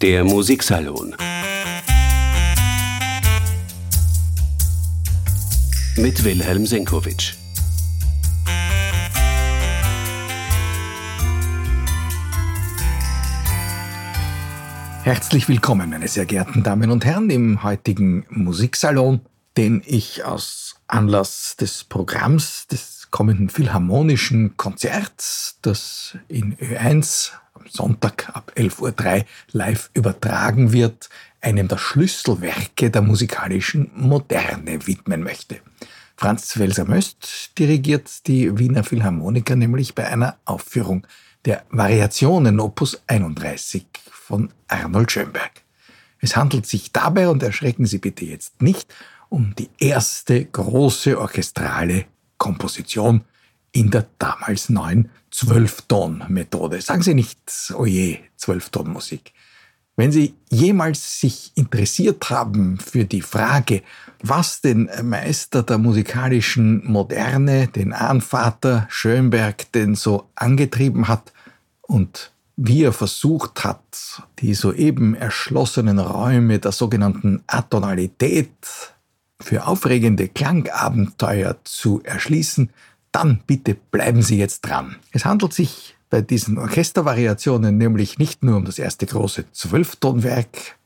Der Musiksalon mit Wilhelm Senkowitsch. Herzlich willkommen, meine sehr geehrten Damen und Herren, im heutigen Musiksalon, den ich aus Anlass des Programms des kommenden Philharmonischen Konzerts, das in Ö1 am Sonntag ab 11.03 Uhr live übertragen wird, einem der Schlüsselwerke der musikalischen Moderne widmen möchte. Franz Welser-Möst dirigiert die Wiener Philharmoniker nämlich bei einer Aufführung der Variationen Opus 31 von Arnold Schönberg. Es handelt sich dabei, und erschrecken Sie bitte jetzt nicht, um die erste große orchestrale Komposition in der damals neuen Zwölfton-Methode. Sagen Sie nicht, oje, Zwölftonmusik. Wenn Sie jemals sich interessiert haben für die Frage, was den Meister der musikalischen Moderne, den Ahnvater Schönberg, denn so angetrieben hat und wie er versucht hat, die soeben erschlossenen Räume der sogenannten Atonalität für aufregende Klangabenteuer zu erschließen, dann bitte bleiben Sie jetzt dran. Es handelt sich bei diesen Orchestervariationen nämlich nicht nur um das erste große Zwölftonwerk,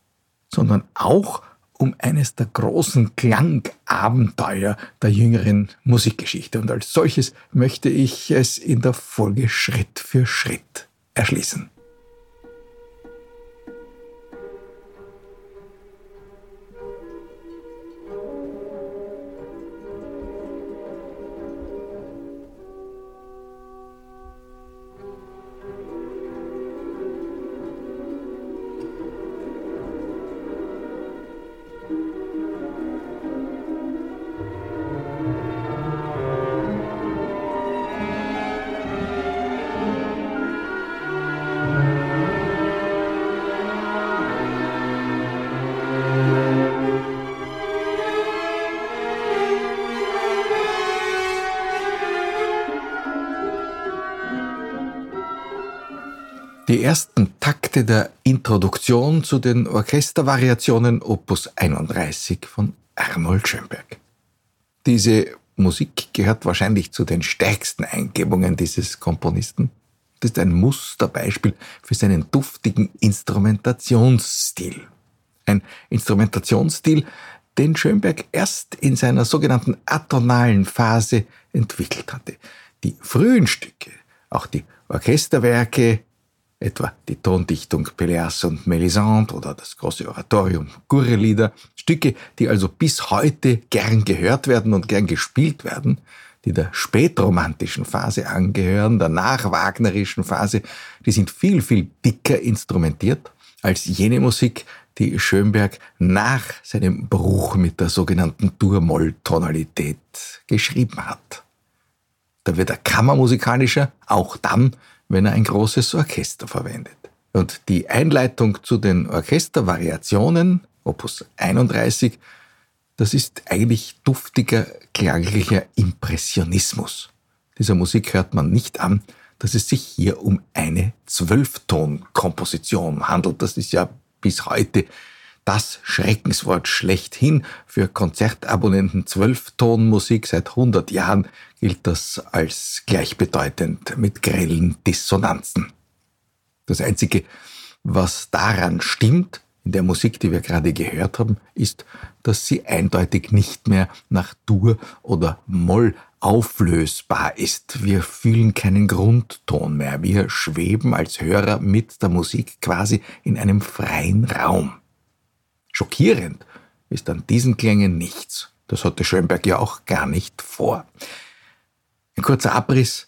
sondern auch um eines der großen Klangabenteuer der jüngeren Musikgeschichte. Und als solches möchte ich es in der Folge Schritt für Schritt erschließen. Die ersten Takte der Introduktion zu den Orchestervariationen Opus 31 von Arnold Schönberg. Diese Musik gehört wahrscheinlich zu den stärksten Eingebungen dieses Komponisten. Das ist ein Musterbeispiel für seinen duftigen Instrumentationsstil. Ein Instrumentationsstil, den Schönberg erst in seiner sogenannten atonalen Phase entwickelt hatte. Die frühen Stücke, auch die Orchesterwerke, etwa die Tondichtung Peleas und Melisande oder das große Oratorium Gurrelieder, Stücke, die also bis heute gern gehört werden und gern gespielt werden, die der spätromantischen Phase angehören, der nachwagnerischen Phase, die sind viel, viel dicker instrumentiert als jene Musik, die Schönberg nach seinem Bruch mit der sogenannten Dur-Moll-Tonalität geschrieben hat. Da wird er kammermusikalischer, auch dann, wenn er ein großes Orchester verwendet. Und die Einleitung zu den Orchestervariationen, Opus 31, das ist eigentlich duftiger, klanglicher Impressionismus. Dieser Musik hört man nicht an, dass es sich hier um eine Zwölftonkomposition handelt. Das ist ja bis heute das Schreckenswort schlechthin für Konzertabonnenten Zwölftonmusik. Seit 100 Jahren gilt das als gleichbedeutend mit grellen Dissonanzen. Das Einzige, was daran stimmt, in der Musik, die wir gerade gehört haben, ist, dass sie eindeutig nicht mehr nach Dur oder Moll auflösbar ist. Wir fühlen keinen Grundton mehr. Wir schweben als Hörer mit der Musik quasi in einem freien Raum. Schockierend ist an diesen Klängen nichts. Das hatte Schönberg ja auch gar nicht vor. Ein kurzer Abriss.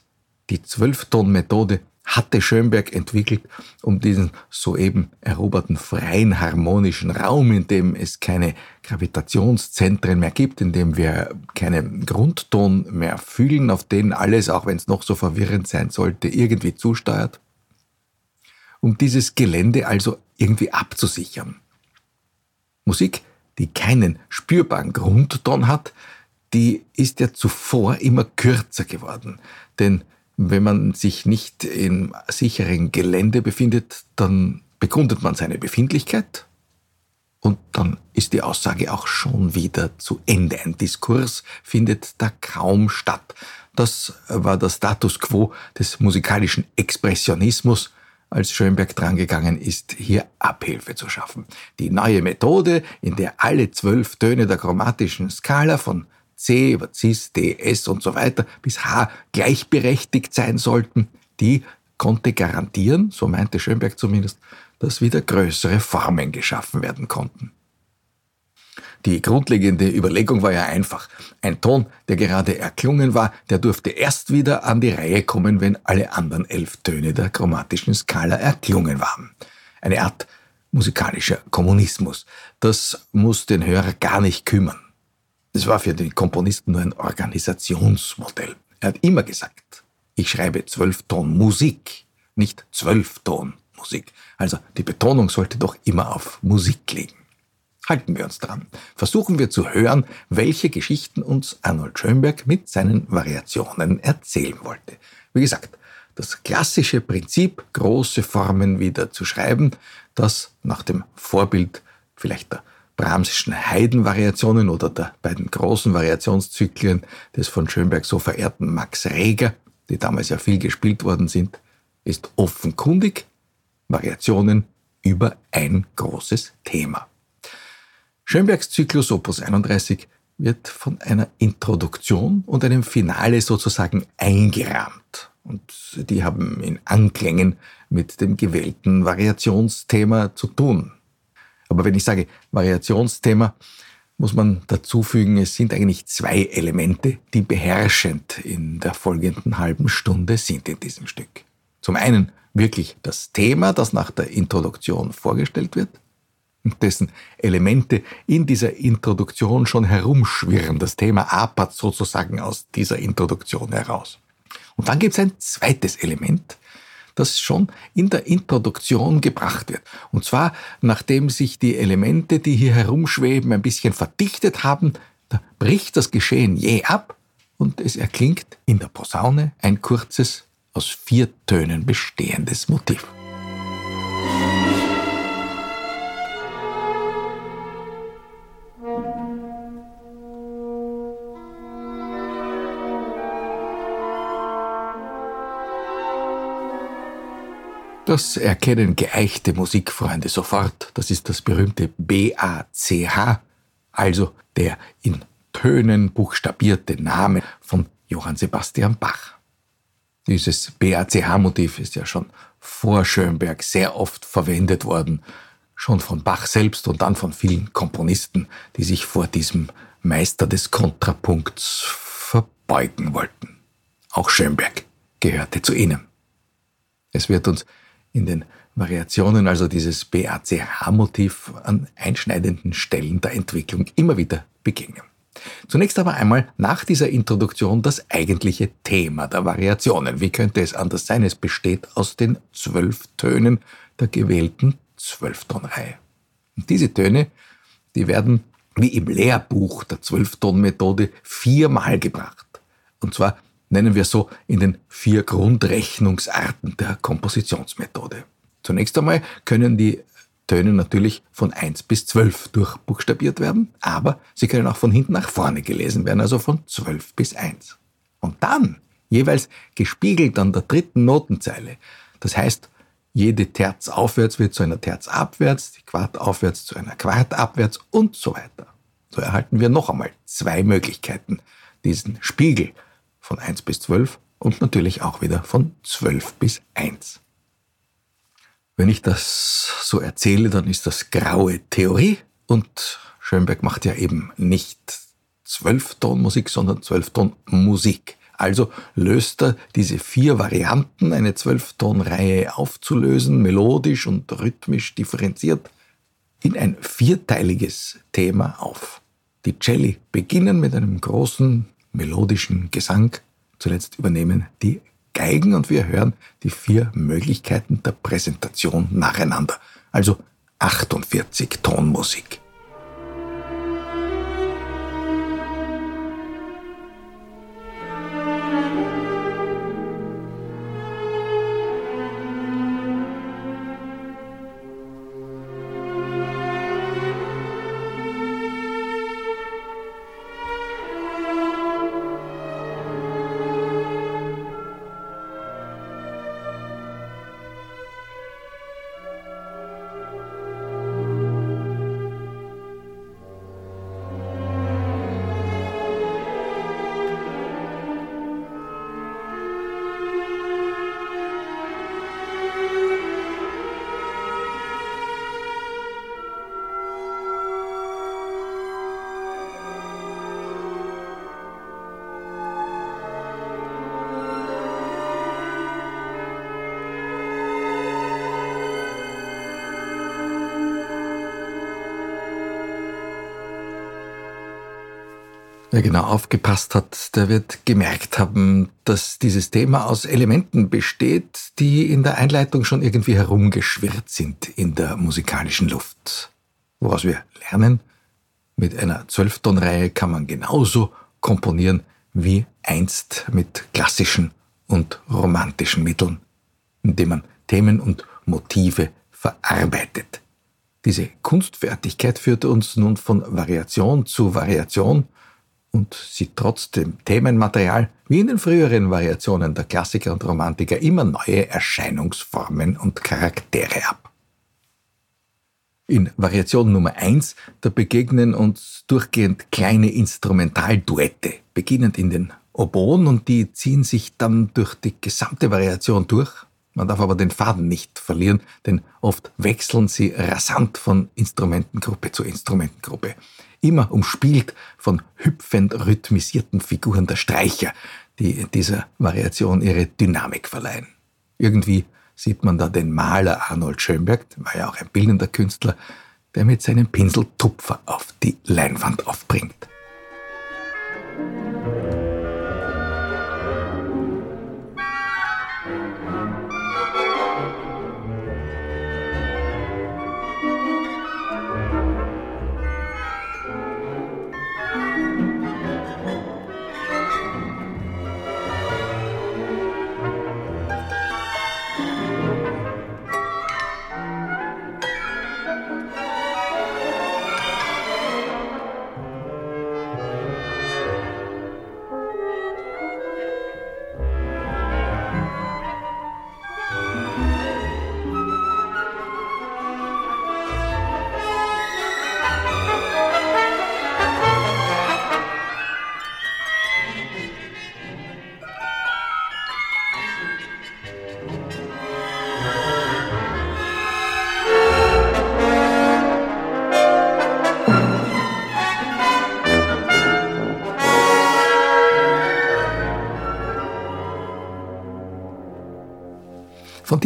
Die Zwölfton-Methode hatte Schönberg entwickelt, um diesen soeben eroberten freien harmonischen Raum, in dem es keine Gravitationszentren mehr gibt, in dem wir keinen Grundton mehr fühlen, auf den alles, auch wenn es noch so verwirrend sein sollte, irgendwie zusteuert, um dieses Gelände also irgendwie abzusichern. Musik, die keinen spürbaren Grundton hat, die ist ja zuvor immer kürzer geworden. Denn wenn man sich nicht im sicheren Gelände befindet, dann begründet man seine Befindlichkeit und dann ist die Aussage auch schon wieder zu Ende. Ein Diskurs findet da kaum statt. Das war der Status quo des musikalischen Expressionismus, als Schönberg drangegangen ist, hier Abhilfe zu schaffen. Die neue Methode, in der alle zwölf Töne der chromatischen Skala von C über Cis, D, S und so weiter bis H gleichberechtigt sein sollten, die konnte garantieren, so meinte Schönberg zumindest, dass wieder größere Formen geschaffen werden konnten. Die grundlegende Überlegung war ja einfach. Ein Ton, der gerade erklungen war, der durfte erst wieder an die Reihe kommen, wenn alle anderen elf Töne der chromatischen Skala erklungen waren. Eine Art musikalischer Kommunismus. Das muss den Hörer gar nicht kümmern. Es war für den Komponisten nur ein Organisationsmodell. Er hat immer gesagt, ich schreibe Zwölfton Musik, nicht Zwölfton Musik. Also die Betonung sollte doch immer auf Musik liegen. Halten wir uns dran. Versuchen wir zu hören, welche Geschichten uns Arnold Schönberg mit seinen Variationen erzählen wollte. Wie gesagt, das klassische Prinzip, große Formen wieder zu schreiben, das nach dem Vorbild vielleicht der Brahmsischen Heidenvariationen oder der beiden großen Variationszyklen des von Schönberg so verehrten Max Reger, die damals ja viel gespielt worden sind, ist offenkundig Variationen über ein großes Thema. Schönbergs Zyklus Opus 31 wird von einer Introduktion und einem Finale sozusagen eingerahmt. Und die haben in Anklängen mit dem gewählten Variationsthema zu tun. Aber wenn ich sage Variationsthema, muss man dazu fügen, es sind eigentlich zwei Elemente, die beherrschend in der folgenden halben Stunde sind in diesem Stück. Zum einen wirklich das Thema, das nach der Introduktion vorgestellt wird, dessen Elemente in dieser Introduktion schon herumschwirren. Das Thema apert sozusagen aus dieser Introduktion heraus. Und dann gibt es ein zweites Element, das schon in der Introduktion gebracht wird. Und zwar, nachdem sich die Elemente, die hier herumschweben, ein bisschen verdichtet haben, da bricht das Geschehen je ab und es erklingt in der Posaune ein kurzes, aus vier Tönen bestehendes Motiv. Das erkennen geeichte Musikfreunde sofort. Das ist das berühmte BACH, also der in Tönen buchstabierte Name von Johann Sebastian Bach. Dieses BACH-Motiv ist ja schon vor Schönberg sehr oft verwendet worden, schon von Bach selbst und dann von vielen Komponisten, die sich vor diesem Meister des Kontrapunkts verbeugen wollten. Auch Schönberg gehörte zu ihnen. Es wird uns in den Variationen, also dieses BACH-Motiv an einschneidenden Stellen der Entwicklung immer wieder begegnen. Zunächst aber einmal nach dieser Introduktion das eigentliche Thema der Variationen. Wie könnte es anders sein? Es besteht aus den zwölf Tönen der gewählten Zwölftonreihe. Und diese Töne, die werden wie im Lehrbuch der Zwölftonmethode viermal gebracht. Und zwar nennen wir so in den vier Grundrechnungsarten der Kompositionsmethode. Zunächst einmal können die Töne natürlich von 1 bis 12 durchbuchstabiert werden, aber sie können auch von hinten nach vorne gelesen werden, also von 12 bis 1. Und dann jeweils gespiegelt an der dritten Notenzeile. Das heißt, jede Terz aufwärts wird zu einer Terz abwärts, die Quart aufwärts zu einer Quart abwärts und so weiter. So erhalten wir noch einmal zwei Möglichkeiten, diesen Spiegel von 1 bis 12 und natürlich auch wieder von 12 bis 1. Wenn ich das so erzähle, dann ist das graue Theorie und Schönberg macht ja eben nicht Zwölftonmusik, sondern Zwölftonmusik. Also löst er diese vier Varianten, eine Zwölftonreihe aufzulösen, melodisch und rhythmisch differenziert, in ein vierteiliges Thema auf. Die Celli beginnen mit einem großen melodischen Gesang. Zuletzt übernehmen die Geigen und wir hören die vier Möglichkeiten der Präsentation nacheinander. Also 48 Tonmusik. Wer genau aufgepasst hat, der wird gemerkt haben, dass dieses Thema aus Elementen besteht, die in der Einleitung schon irgendwie herumgeschwirrt sind in der musikalischen Luft. Woraus wir lernen, mit einer Zwölftonreihe kann man genauso komponieren wie einst mit klassischen und romantischen Mitteln, indem man Themen und Motive verarbeitet. Diese Kunstfertigkeit führt uns nun von Variation zu Variation und sie trotzdem Themenmaterial, wie in den früheren Variationen der Klassiker und Romantiker, immer neue Erscheinungsformen und Charaktere ab. In Variation Nummer 1, da begegnen uns durchgehend kleine Instrumentalduette, beginnend in den Oboen und die ziehen sich dann durch die gesamte Variation durch. Man darf aber den Faden nicht verlieren, denn oft wechseln sie rasant von Instrumentengruppe zu Instrumentengruppe immer umspielt von hüpfend rhythmisierten Figuren der Streicher, die dieser Variation ihre Dynamik verleihen. Irgendwie sieht man da den Maler Arnold Schönberg, war ja auch ein bildender Künstler, der mit seinem Pinsel Tupfer auf die Leinwand aufbringt.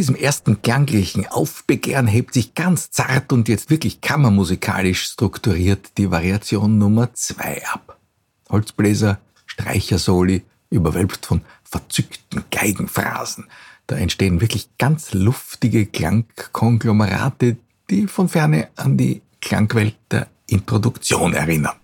Diesem ersten klanglichen Aufbegehren hebt sich ganz zart und jetzt wirklich kammermusikalisch strukturiert die Variation Nummer zwei ab. Holzbläser, Streichersoli, überwölbt von verzückten Geigenphrasen. Da entstehen wirklich ganz luftige Klangkonglomerate, die von ferne an die Klangwelt der Introduktion erinnern.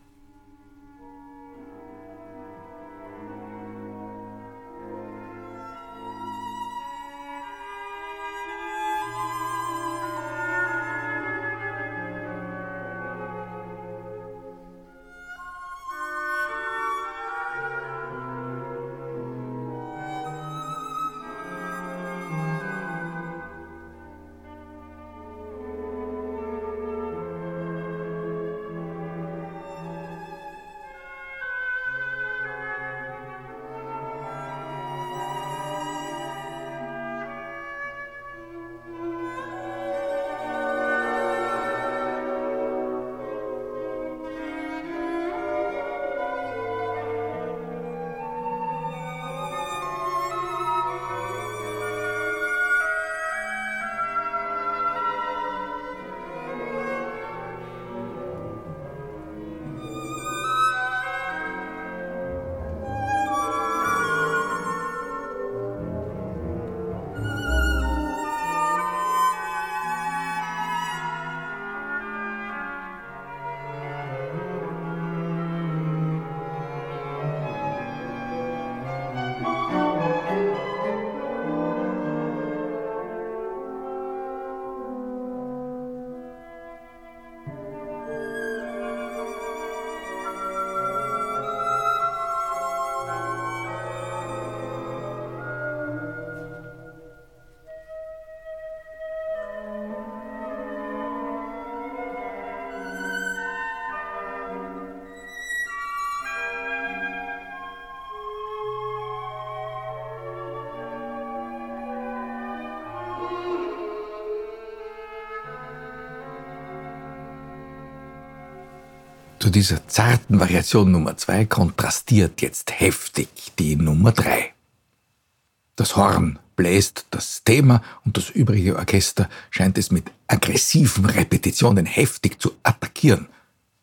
Dieser zarten Variation Nummer 2 kontrastiert jetzt heftig die Nummer 3. Das Horn bläst das Thema und das übrige Orchester scheint es mit aggressiven Repetitionen heftig zu attackieren.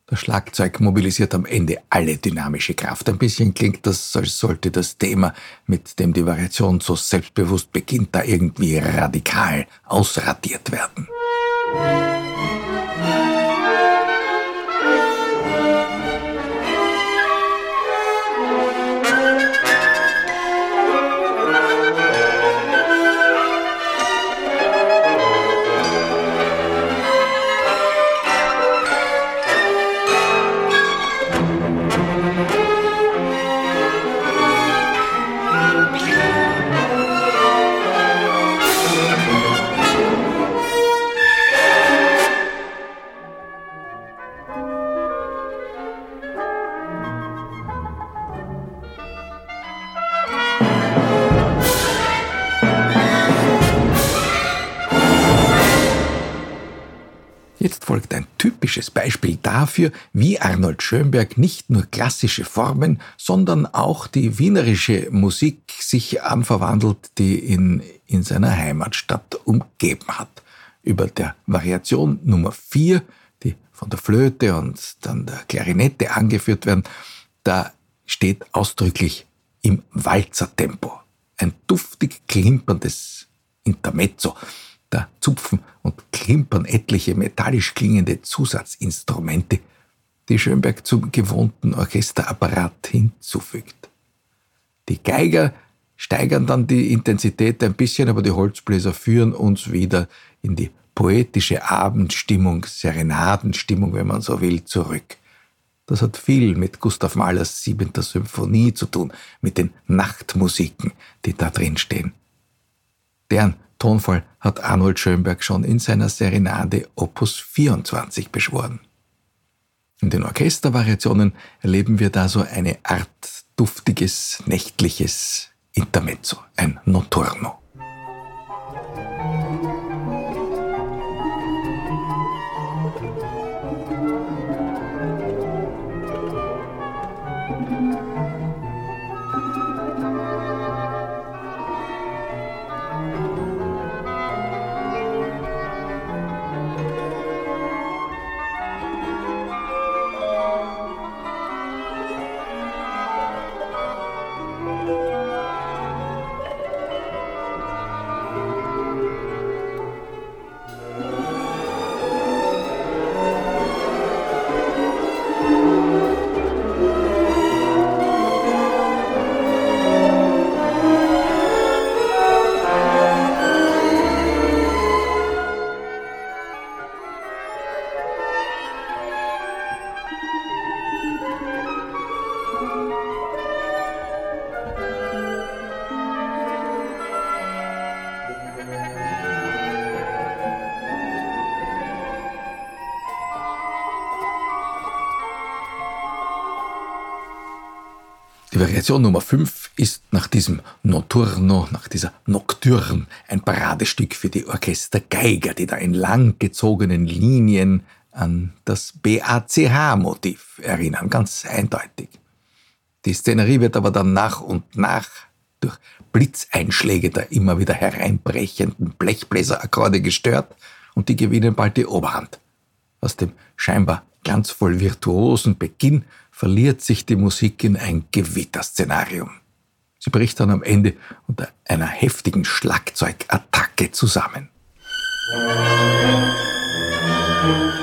Das Schlagzeug mobilisiert am Ende alle dynamische Kraft. Ein bisschen klingt das, als sollte das Thema, mit dem die Variation so selbstbewusst beginnt, da irgendwie radikal ausradiert werden. Jetzt folgt ein typisches Beispiel dafür, wie Arnold Schönberg nicht nur klassische Formen, sondern auch die wienerische Musik sich anverwandelt, die ihn in seiner Heimatstadt umgeben hat. Über der Variation Nummer 4, die von der Flöte und dann der Klarinette angeführt werden, da steht ausdrücklich im Walzertempo. Ein duftig klimperndes Intermezzo, da zupfen und klimpern etliche metallisch klingende Zusatzinstrumente, die Schönberg zum gewohnten Orchesterapparat hinzufügt. Die Geiger steigern dann die Intensität ein bisschen, aber die Holzbläser führen uns wieder in die poetische Abendstimmung, Serenadenstimmung, wenn man so will, zurück. Das hat viel mit Gustav Mahlers siebenter Symphonie zu tun, mit den Nachtmusiken, die da drin stehen. Deren Tonfall hat Arnold Schönberg schon in seiner Serenade Opus 24 beschworen. In den Orchestervariationen erleben wir da so eine Art duftiges, nächtliches Intermezzo, ein Notturno. Variation Nummer 5 ist nach diesem Notturno, nach dieser Nocturne ein Paradestück für die Orchestergeiger, die da in langgezogenen Linien an das BACH-Motiv erinnern, ganz eindeutig. Die Szenerie wird aber dann nach und nach durch Blitzeinschläge der immer wieder hereinbrechenden Blechbläserakkorde gestört und die gewinnen bald die Oberhand. Aus dem scheinbar glanzvoll virtuosen Beginn verliert sich die Musik in ein Gewitterszenarium. Sie bricht dann am Ende unter einer heftigen Schlagzeugattacke zusammen. Musik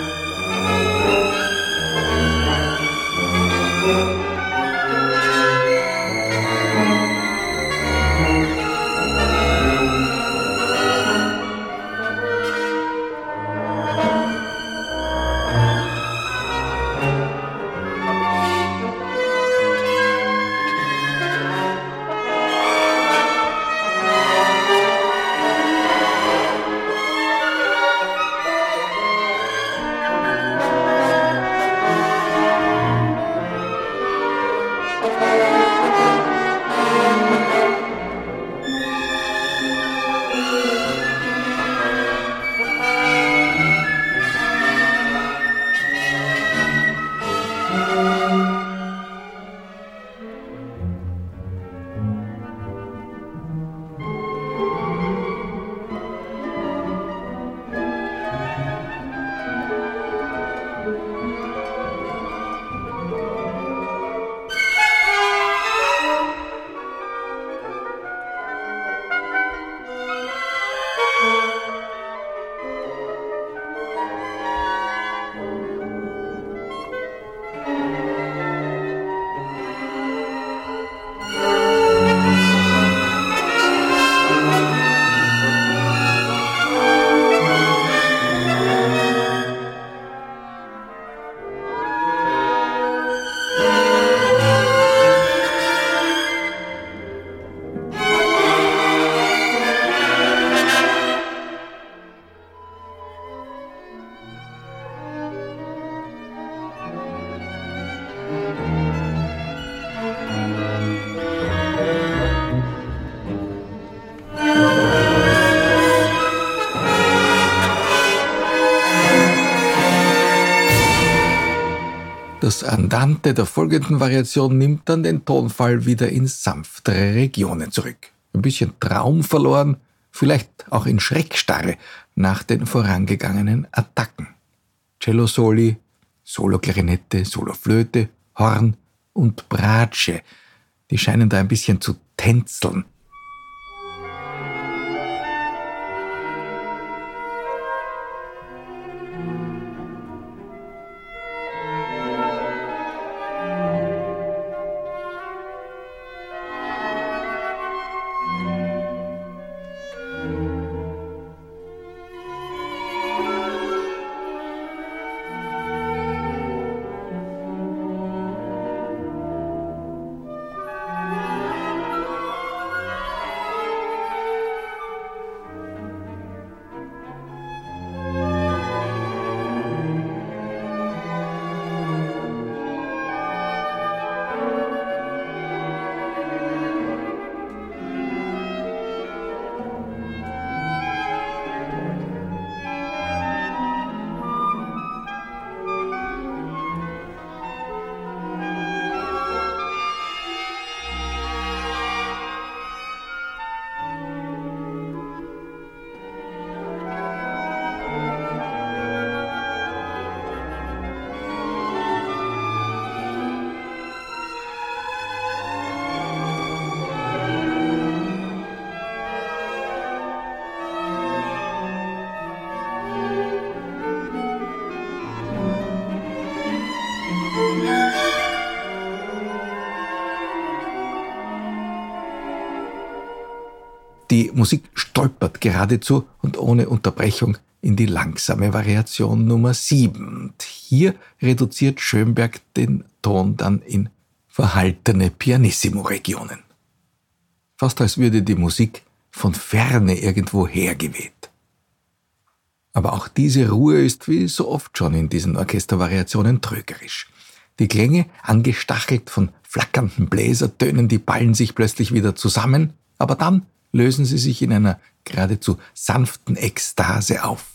Das Andante der folgenden Variation nimmt dann den Tonfall wieder in sanftere Regionen zurück. Ein bisschen Traum verloren, vielleicht auch in Schreckstarre nach den vorangegangenen Attacken. Cello Soli, Solo-Klarinette, Solo-Flöte, Horn und Bratsche, die scheinen da ein bisschen zu tänzeln. Die Musik stolpert geradezu und ohne Unterbrechung in die langsame Variation Nummer 7. Und hier reduziert Schönberg den Ton dann in verhaltene Pianissimo-Regionen. Fast als würde die Musik von ferne irgendwo hergeweht. Aber auch diese Ruhe ist wie so oft schon in diesen Orchestervariationen trügerisch. Die Klänge, angestachelt von flackernden Bläsertönen, die ballen sich plötzlich wieder zusammen, aber dann lösen sie sich in einer geradezu sanften Ekstase auf.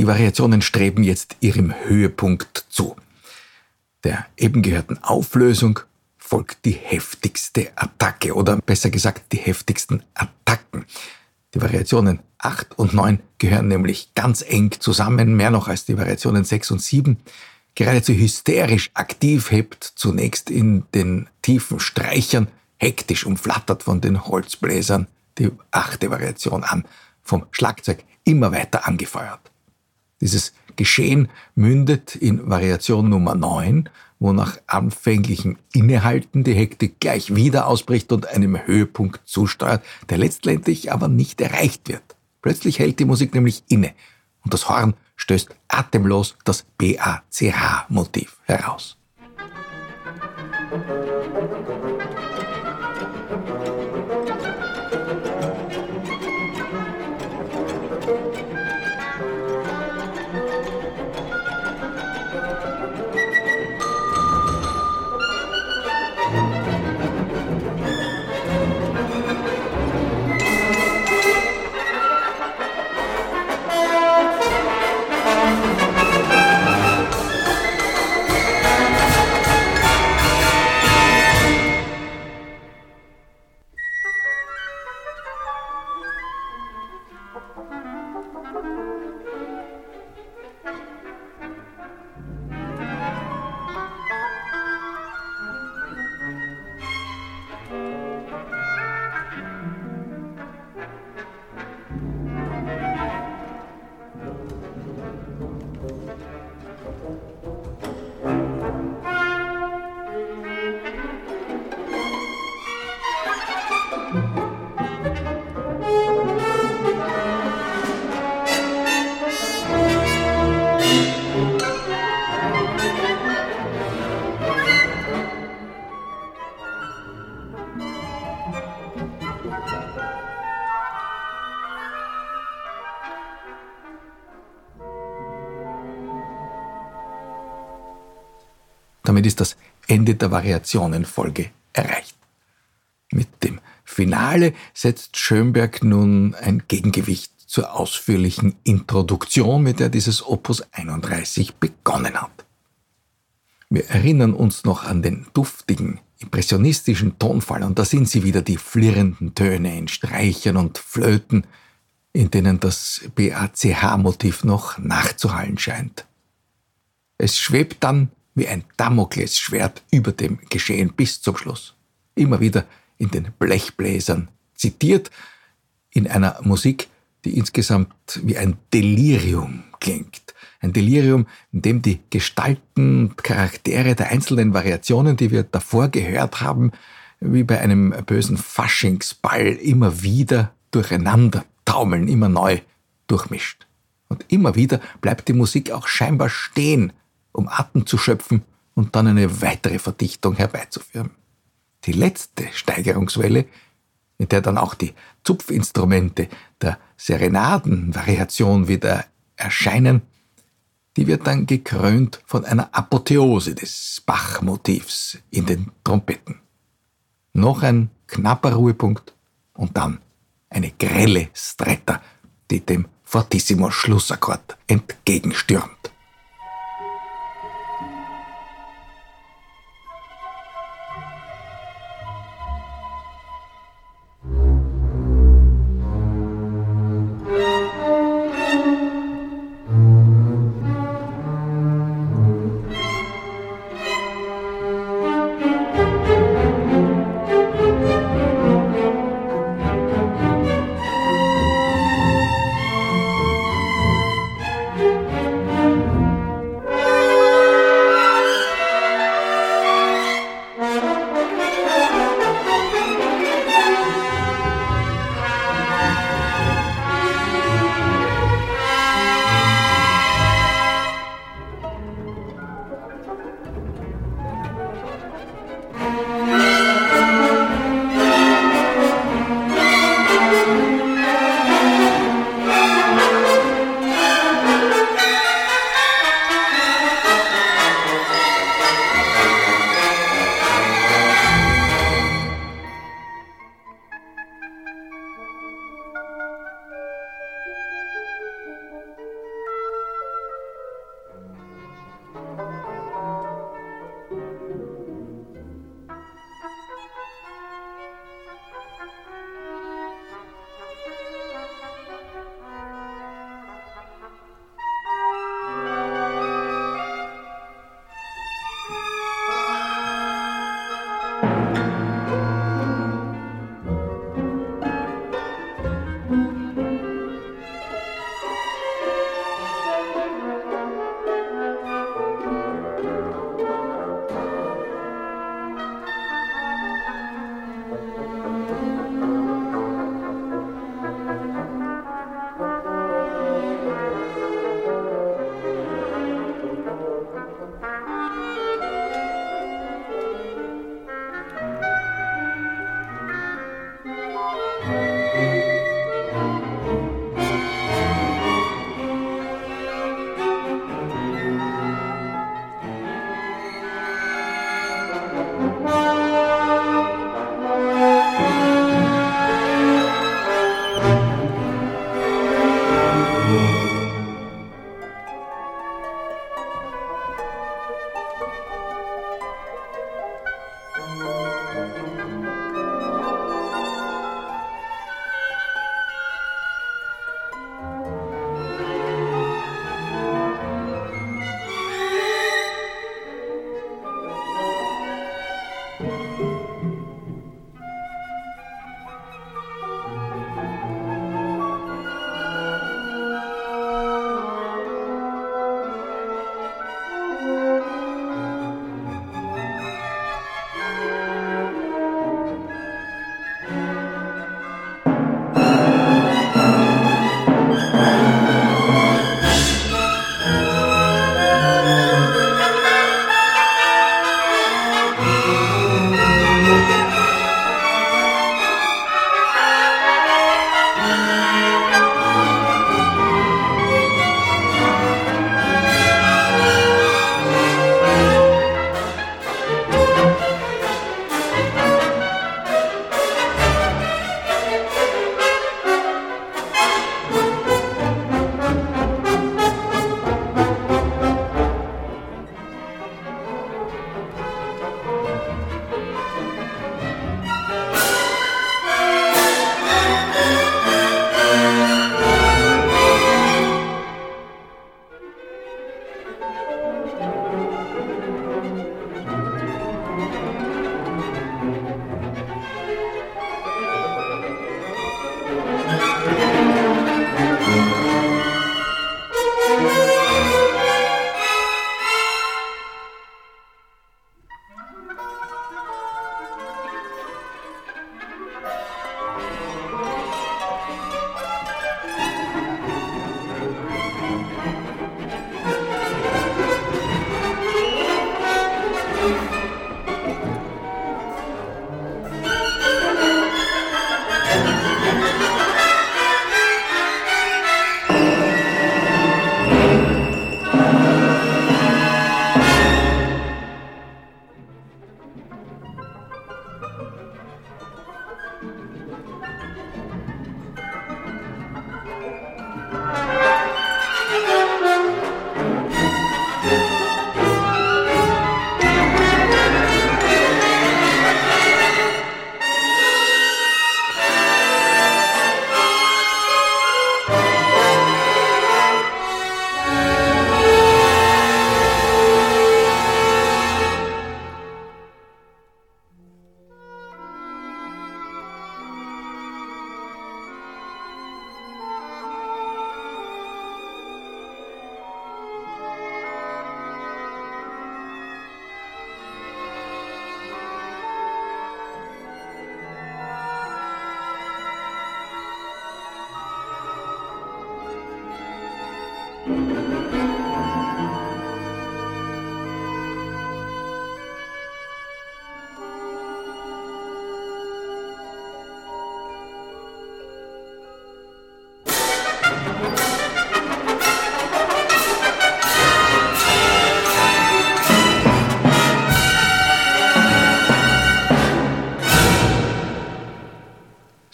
Die Variationen streben jetzt ihrem Höhepunkt zu. Der eben gehörten Auflösung folgt die heftigste Attacke oder besser gesagt die heftigsten Attacken. Die Variationen 8 und 9 gehören nämlich ganz eng zusammen, mehr noch als die Variationen 6 und 7. Geradezu hysterisch aktiv hebt zunächst in den tiefen Streichern, hektisch umflattert von den Holzbläsern die achte Variation an, vom Schlagzeug immer weiter angefeuert. Dieses Geschehen mündet in Variation Nummer 9, wo nach anfänglichem Innehalten die Hektik gleich wieder ausbricht und einem Höhepunkt zusteuert, der letztendlich aber nicht erreicht wird. Plötzlich hält die Musik nämlich inne und das Horn stößt atemlos das BACH-Motiv heraus. Damit ist das Ende der Variationenfolge erreicht. Mit dem Finale setzt Schönberg nun ein Gegengewicht zur ausführlichen Introduktion, mit der dieses Opus 31 begonnen hat. Wir erinnern uns noch an den duftigen, impressionistischen Tonfall und da sind sie wieder die flirrenden Töne in Streichern und Flöten, in denen das BACH-Motiv noch nachzuhallen scheint. Es schwebt dann wie ein Damoklesschwert über dem Geschehen bis zum Schluss. Immer wieder in den Blechbläsern zitiert, in einer Musik, die insgesamt wie ein Delirium klingt. Ein Delirium, in dem die Gestalten und Charaktere der einzelnen Variationen, die wir davor gehört haben, wie bei einem bösen Faschingsball immer wieder durcheinander taumeln, immer neu durchmischt. Und immer wieder bleibt die Musik auch scheinbar stehen, um Atem zu schöpfen und dann eine weitere Verdichtung herbeizuführen. Die letzte Steigerungswelle, in der dann auch die Zupfinstrumente der Serenadenvariation wieder erscheinen, die wird dann gekrönt von einer Apotheose des Bach-Motivs in den Trompeten. Noch ein knapper Ruhepunkt und dann eine grelle Stretta, die dem Fortissimo Schlussakkord entgegenstürmt.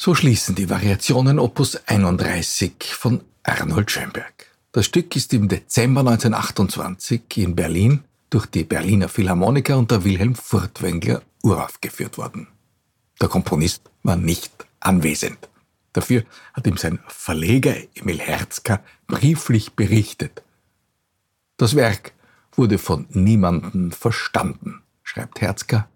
So schließen die Variationen Opus 31 von Arnold Schönberg. Das Stück ist im Dezember 1928 in Berlin durch die Berliner Philharmoniker unter Wilhelm Furtwängler uraufgeführt worden. Der Komponist war nicht anwesend. Dafür hat ihm sein Verleger Emil Herzka brieflich berichtet. Das Werk wurde von niemandem verstanden, schreibt Herzka.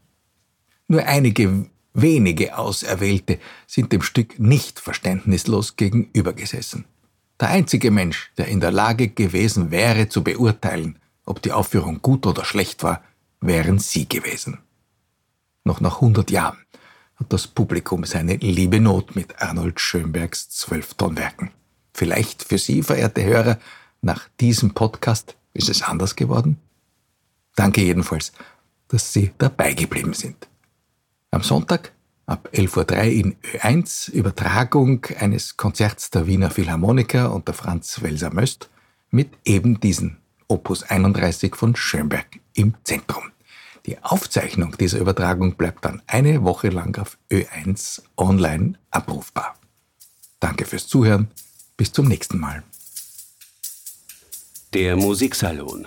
Nur einige Wenige Auserwählte sind dem Stück nicht verständnislos gegenübergesessen. Der einzige Mensch, der in der Lage gewesen wäre zu beurteilen, ob die Aufführung gut oder schlecht war, wären Sie gewesen. Noch nach 100 Jahren hat das Publikum seine liebe Not mit Arnold Schönbergs Zwölftonwerken. Vielleicht für Sie, verehrte Hörer, nach diesem Podcast ist es anders geworden? Danke jedenfalls, dass Sie dabei geblieben sind. Am Sonntag ab 11.03 Uhr in Ö1 Übertragung eines Konzerts der Wiener Philharmoniker unter Franz Welser Möst mit eben diesen Opus 31 von Schönberg im Zentrum. Die Aufzeichnung dieser Übertragung bleibt dann eine Woche lang auf Ö1 online abrufbar. Danke fürs Zuhören. Bis zum nächsten Mal. Der Musiksalon